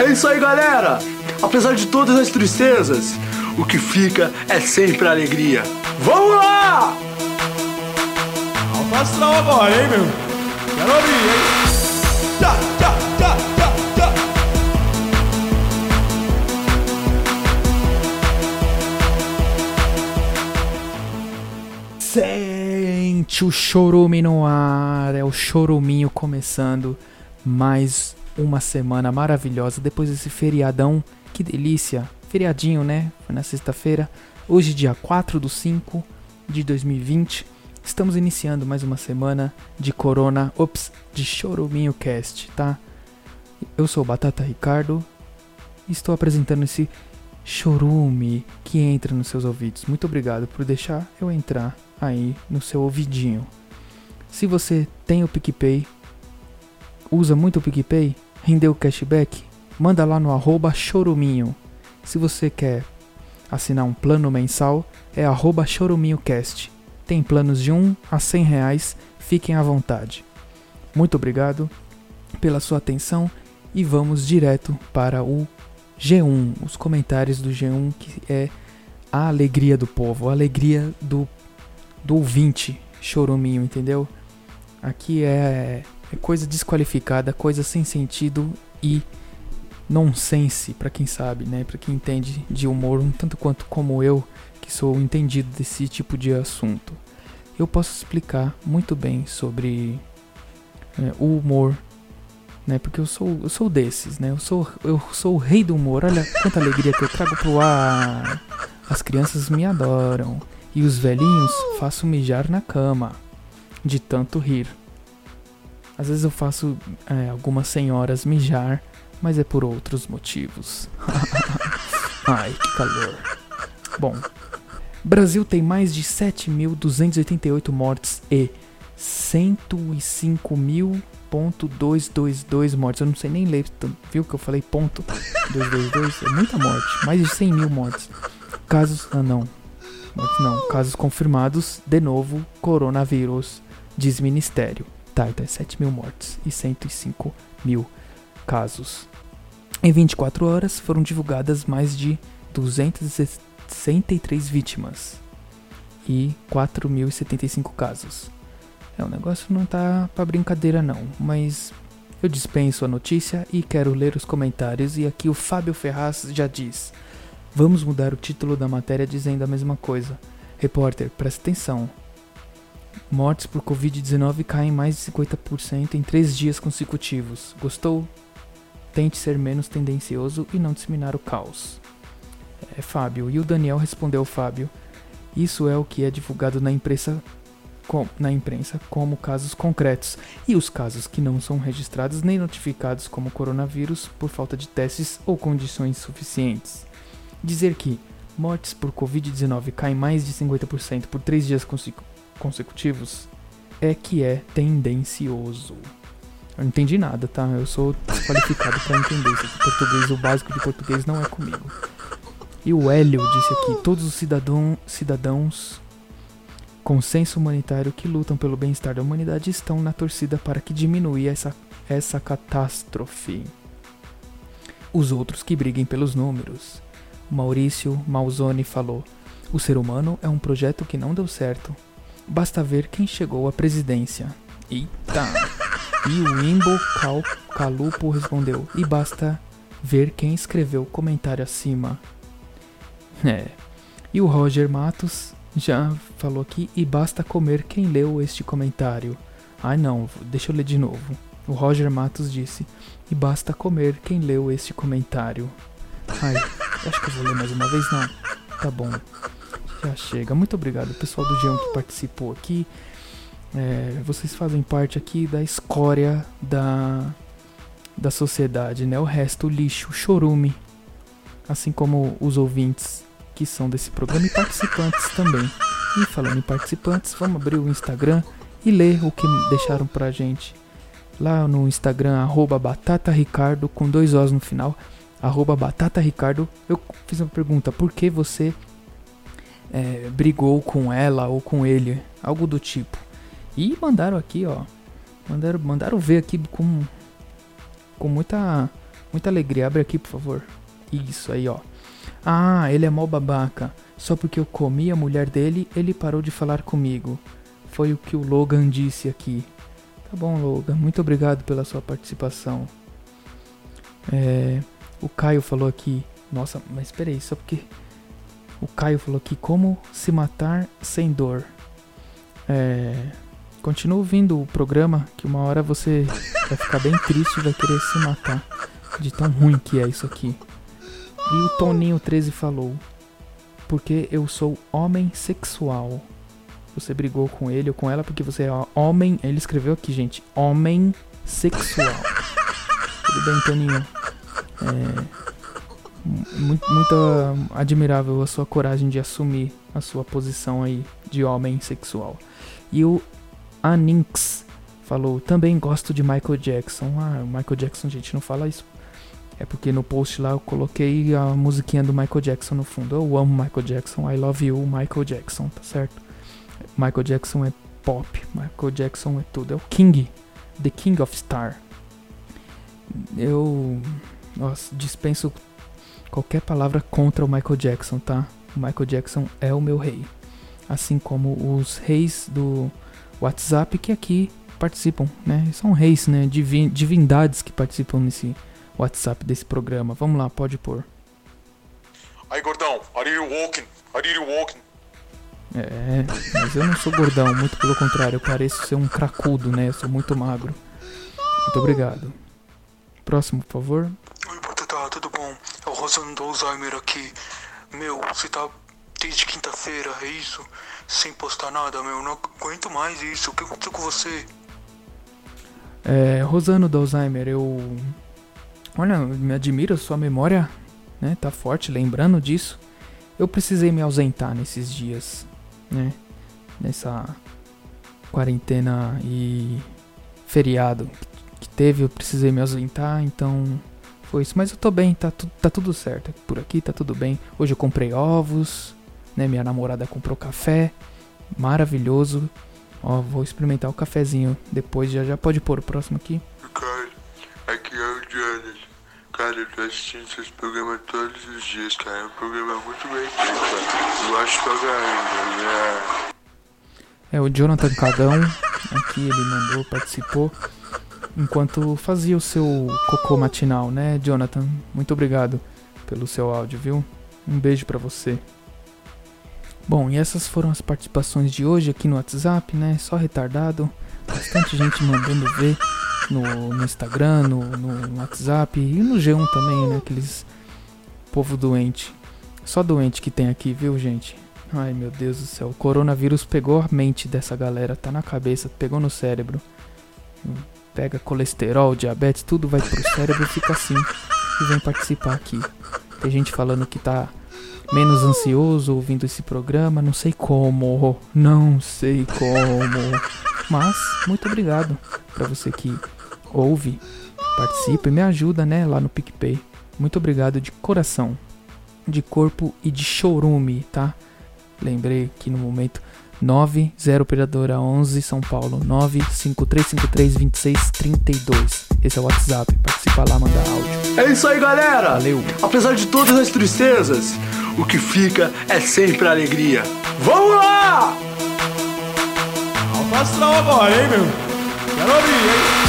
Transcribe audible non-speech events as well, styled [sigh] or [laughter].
É isso aí, galera! Apesar de todas as tristezas, o que fica é sempre a alegria. Vamos lá! Alto astral agora, hein, meu? Quero abrir, hein? Tchá, tchá, tchá, tchá, tchá. Sente o chorume no ar, é o choruminho começando mais uma semana maravilhosa depois desse feriadão, que delícia, feriadinho né, foi na sexta-feira, hoje dia 4 do 5 de 2020, estamos iniciando mais uma semana de Corona, ops, de Choruminho Cast, tá? Eu sou o Batata Ricardo e estou apresentando esse chorume que entra nos seus ouvidos. Muito obrigado por deixar eu entrar aí no seu ouvidinho. Se você tem o PicPay, usa muito o PicPay, rendeu cashback, manda lá no arroba choruminho. Se você quer assinar um plano mensal, é arroba choruminhocast. Tem planos de 1 a 100 reais, fiquem à vontade. Muito obrigado pela sua atenção e vamos direto para o G1, os comentários do G1 que é a alegria do povo, a alegria do, do ouvinte choruminho, entendeu? Aqui é, é coisa desqualificada, coisa sem sentido e nonsense para quem sabe, né? Para quem entende de humor um tanto quanto como eu, que sou entendido desse tipo de assunto. Eu posso explicar muito bem sobre é, o humor né? Porque eu sou, eu sou desses, né? Eu sou, eu sou o rei do humor. Olha quanta alegria que eu trago pro ar. As crianças me adoram e os velhinhos faço mijar na cama de tanto rir. Às vezes eu faço é, algumas senhoras mijar, mas é por outros motivos. [laughs] Ai, que calor. Bom, Brasil tem mais de 7.288 mortes e 105.222 mortes. Eu não sei nem ler, viu que eu falei ponto 222? É muita morte, mais de 100 mil mortes. Casos, ah não, mortes não, casos confirmados, de novo, coronavírus, diz Ministério. Tá, então é 7 mil mortes e 105 mil casos. Em 24 horas foram divulgadas mais de 263 vítimas e 4.075 casos. É, o negócio não tá pra brincadeira não, mas eu dispenso a notícia e quero ler os comentários e aqui o Fábio Ferraz já diz: Vamos mudar o título da matéria dizendo a mesma coisa. Repórter, presta atenção. Mortes por Covid-19 caem mais de 50% em três dias consecutivos. Gostou? Tente ser menos tendencioso e não disseminar o caos. É Fábio. E o Daniel respondeu Fábio. Isso é o que é divulgado na imprensa, com, na imprensa como casos concretos. E os casos que não são registrados nem notificados como coronavírus por falta de testes ou condições suficientes. Dizer que mortes por Covid-19 caem mais de 50% por três dias consecu consecutivos é que é tendencioso. Eu não entendi nada, tá? Eu sou desqualificado para entender isso. Português, o básico de português não é comigo. E o Hélio disse aqui: todos os cidadão, cidadãos com senso humanitário que lutam pelo bem-estar da humanidade estão na torcida para que diminua essa, essa catástrofe. Os outros que briguem pelos números. Maurício Malzone falou: o ser humano é um projeto que não deu certo. Basta ver quem chegou à presidência. Eita! E o Imbo Cal Calupo respondeu: E basta ver quem escreveu o comentário acima. É. E o Roger Matos já falou aqui: E basta comer quem leu este comentário. Ai não, deixa eu ler de novo. O Roger Matos disse: E basta comer quem leu este comentário. Ai, acho que eu vou ler mais uma vez, não. Tá bom. Já chega. Muito obrigado, pessoal do Geão que participou aqui. É, vocês fazem parte aqui da escória da, da sociedade, né? O resto, o lixo, o chorume. Assim como os ouvintes que são desse programa e participantes [laughs] também. E falando em participantes, vamos abrir o Instagram e ler o que deixaram pra gente. Lá no Instagram, arroba batataricardo, com dois Os no final, arroba batataricardo. Eu fiz uma pergunta, por que você é, brigou com ela ou com ele? Algo do tipo. E mandaram aqui, ó. Mandaram, mandaram ver aqui com, com muita Muita alegria. Abre aqui, por favor. Isso aí, ó. Ah, ele é mó babaca. Só porque eu comi a mulher dele, ele parou de falar comigo. Foi o que o Logan disse aqui. Tá bom, Logan. Muito obrigado pela sua participação. É, o Caio falou aqui. Nossa, mas peraí, só porque. O Caio falou aqui como se matar sem dor. É, continua ouvindo o programa, que uma hora você vai ficar bem triste e vai querer se matar. De tão ruim que é isso aqui. E o Toninho 13 falou: Porque eu sou homem sexual. Você brigou com ele ou com ela porque você é homem. Ele escreveu aqui, gente: Homem sexual. Tudo bem, Toninho? É. Muito, muito admirável a sua coragem de assumir a sua posição aí de homem sexual. E o Aninx falou: Também gosto de Michael Jackson. Ah, Michael Jackson, gente, não fala isso é porque no post lá eu coloquei a musiquinha do Michael Jackson no fundo. Eu amo Michael Jackson, I love you, Michael Jackson, tá certo? Michael Jackson é pop, Michael Jackson é tudo. É o King, The King of Star. Eu nossa, dispenso qualquer palavra contra o Michael Jackson, tá? O Michael Jackson é o meu rei. Assim como os reis do WhatsApp que aqui participam, né? São reis, né? Divin divindades que participam nesse WhatsApp desse programa. Vamos lá, pode pôr. Aí, gordão, are you walking? Are you walking? É, mas eu não sou gordão, muito pelo contrário, eu pareço ser um cracudo, né? Eu sou muito magro. Muito obrigado. Próximo, por favor. Oi, Batata, tudo bom? É o Rosano do Alzheimer aqui. Meu, você tá desde quinta-feira, é isso? Sem postar nada, meu, não aguento mais isso. O que aconteceu com você? É, Rosano do Alzheimer, eu Olha, me admira sua memória, né? Tá forte, lembrando disso. Eu precisei me ausentar nesses dias, né? Nessa quarentena e feriado que teve, eu precisei me ausentar, então foi isso. Mas eu tô bem, tá, tu, tá tudo certo. Por aqui tá tudo bem. Hoje eu comprei ovos, né? Minha namorada comprou café, maravilhoso. Ó, vou experimentar o cafezinho depois, já já pode pôr o próximo aqui. Aqui é o Jonas. Cara, eu tô assistindo seus programas todos os dias, cara. É um programa muito bem feito, cara. Eu acho pra caramba, né? É o Jonathan Cagão. Aqui ele mandou, participou. Enquanto fazia o seu cocô matinal, né, Jonathan? Muito obrigado pelo seu áudio, viu? Um beijo para você. Bom, e essas foram as participações de hoje aqui no WhatsApp, né? Só retardado. Bastante gente mandando ver no, no Instagram, no, no, WhatsApp e no G1 também, né? Aqueles povo doente. Só doente que tem aqui, viu, gente? Ai, meu Deus do céu. O coronavírus pegou a mente dessa galera, tá na cabeça, pegou no cérebro. Pega colesterol, diabetes, tudo vai pro cérebro fica assim. E vem participar aqui. Tem gente falando que tá menos ansioso ouvindo esse programa, não sei como, não sei como. Mas muito obrigado para você que ouve, participa e me ajuda, né, lá no PicPay. Muito obrigado de coração, de corpo e de chorume, tá? Lembrei que no momento 90 operadora 11 São Paulo 953532632. Esse é o WhatsApp. Participa lá, manda áudio. É isso aí, galera. Valeu. Apesar de todas as tristezas, o que fica é sempre alegria. Vamos lá! Alfa agora, hein, meu? Quero abrir, hein?